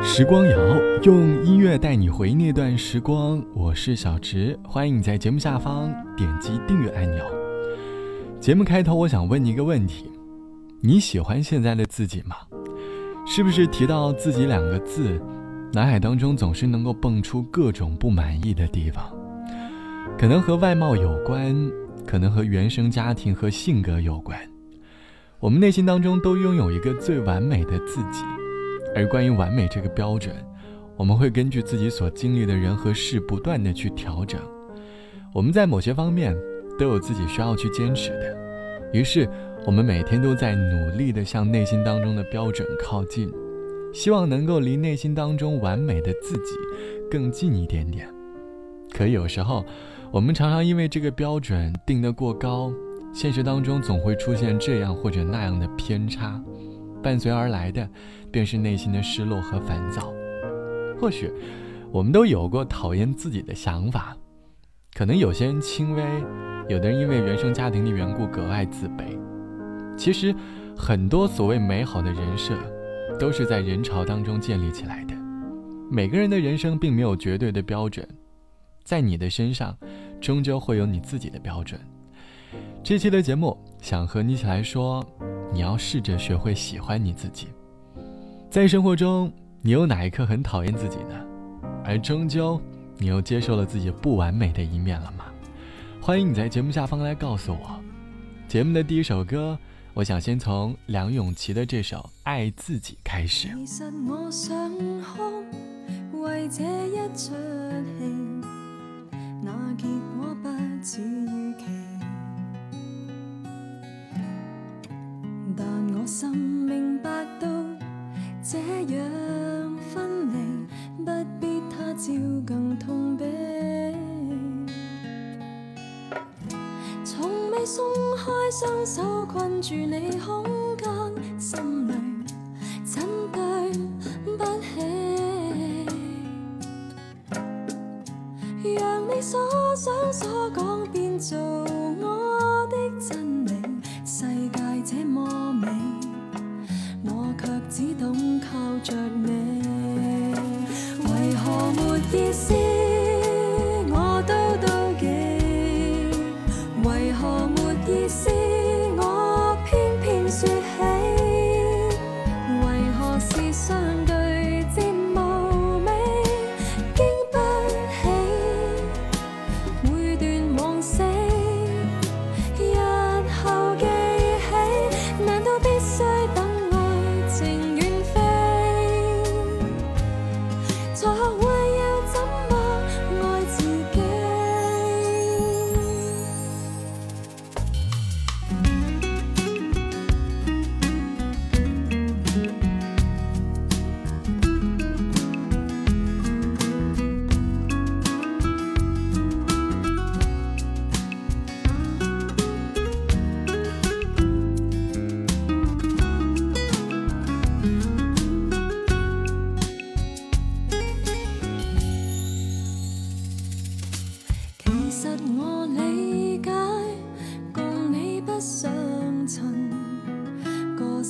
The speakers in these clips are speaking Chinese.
时光谣用音乐带你回忆那段时光，我是小直，欢迎你在节目下方点击订阅按钮。节目开头，我想问你一个问题：你喜欢现在的自己吗？是不是提到自己两个字，脑海当中总是能够蹦出各种不满意的地方？可能和外貌有关，可能和原生家庭和性格有关。我们内心当中都拥有一个最完美的自己。而关于完美这个标准，我们会根据自己所经历的人和事，不断的去调整。我们在某些方面都有自己需要去坚持的，于是我们每天都在努力的向内心当中的标准靠近，希望能够离内心当中完美的自己更近一点点。可有时候，我们常常因为这个标准定得过高，现实当中总会出现这样或者那样的偏差。伴随而来的，便是内心的失落和烦躁。或许，我们都有过讨厌自己的想法，可能有些人轻微，有的人因为原生家庭的缘故格外自卑。其实，很多所谓美好的人设，都是在人潮当中建立起来的。每个人的人生并没有绝对的标准，在你的身上，终究会有你自己的标准。这期的节目，想和你一起来说。你要试着学会喜欢你自己。在生活中，你有哪一刻很讨厌自己呢？而终究，你又接受了自己不完美的一面了吗？欢迎你在节目下方来告诉我。节目的第一首歌，我想先从梁咏琪的这首《爱自己》开始。其实我想为这一出戏，心明白到这样分离，不必他朝更痛悲。从未松开双手困住你空间，心里真对不起。让你所想所讲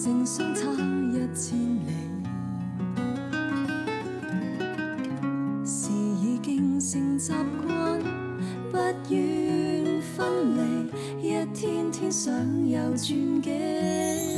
情相差一千里是已经成习惯不愿分离一天天想有转机。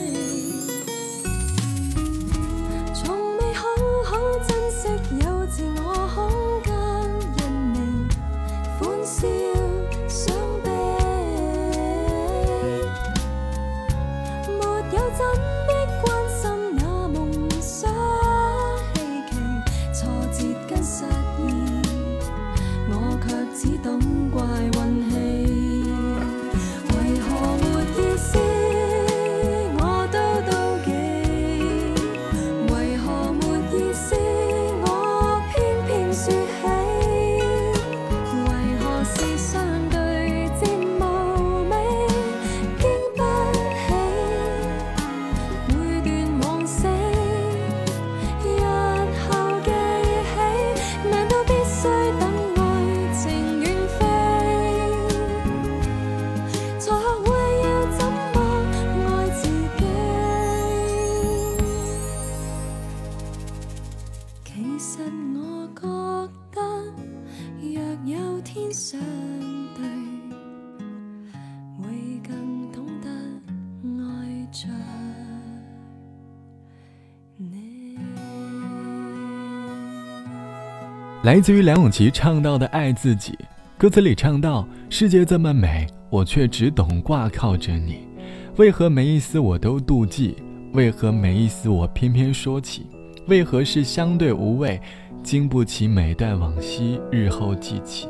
来自于梁咏琪唱到的《爱自己》，歌词里唱到：“世界这么美，我却只懂挂靠着你。为何每一丝我都妒忌？为何每一丝我偏偏说起？为何是相对无味，经不起每段往昔日后记起？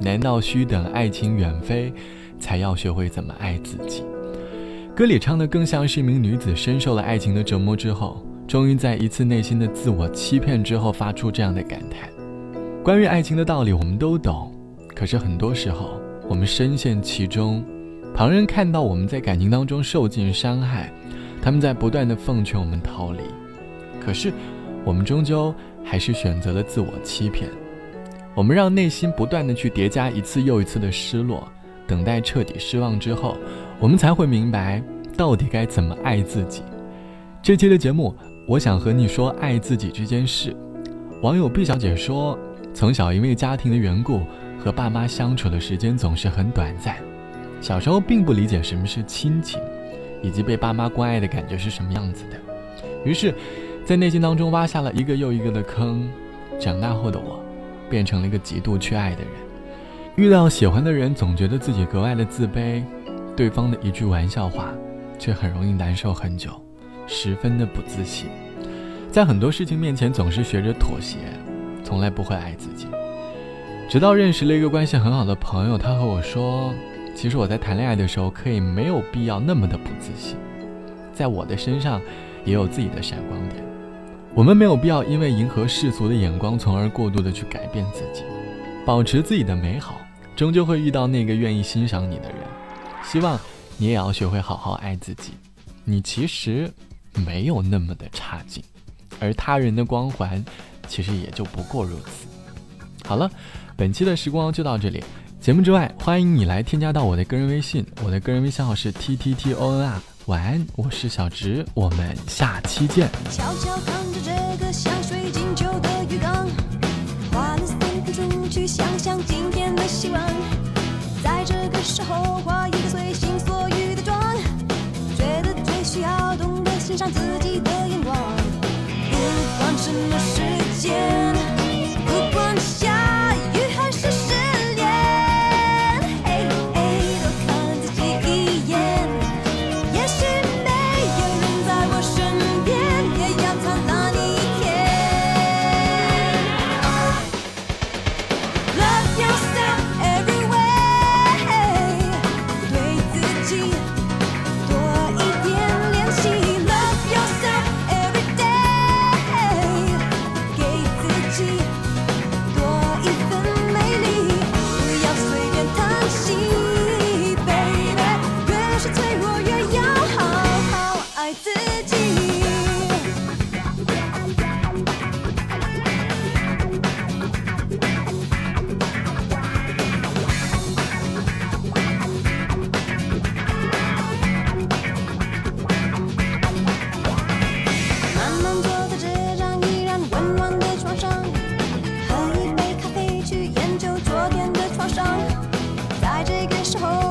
难道需等爱情远飞，才要学会怎么爱自己？”歌里唱的更像是一名女子深受了爱情的折磨之后，终于在一次内心的自我欺骗之后，发出这样的感叹。关于爱情的道理，我们都懂，可是很多时候，我们深陷其中，旁人看到我们在感情当中受尽伤害，他们在不断的奉劝我们逃离，可是我们终究还是选择了自我欺骗，我们让内心不断的去叠加一次又一次的失落，等待彻底失望之后，我们才会明白到底该怎么爱自己。这期的节目，我想和你说爱自己这件事。网友毕小姐说。从小因为家庭的缘故，和爸妈相处的时间总是很短暂。小时候并不理解什么是亲情，以及被爸妈关爱的感觉是什么样子的。于是，在内心当中挖下了一个又一个的坑。长大后的我，变成了一个极度缺爱的人。遇到喜欢的人，总觉得自己格外的自卑。对方的一句玩笑话，却很容易难受很久，十分的不自信。在很多事情面前，总是学着妥协。从来不会爱自己，直到认识了一个关系很好的朋友，他和我说：“其实我在谈恋爱的时候，可以没有必要那么的不自信，在我的身上也有自己的闪光点。我们没有必要因为迎合世俗的眼光，从而过度的去改变自己，保持自己的美好，终究会遇到那个愿意欣赏你的人。希望你也要学会好好爱自己，你其实没有那么的差劲，而他人的光环。”其实也就不过如此。好了，本期的时光就到这里。节目之外，欢迎你来添加到我的个人微信，我的个人微信号是 t t t o n r。晚安，我是小直，我们下期见。悄悄看着这个像水晶球的鱼缸，画了三天出去想象今天的希望，在这个时候画一个随心所欲的妆，觉得最需要懂得欣赏自己的眼光。不管什么 threshold.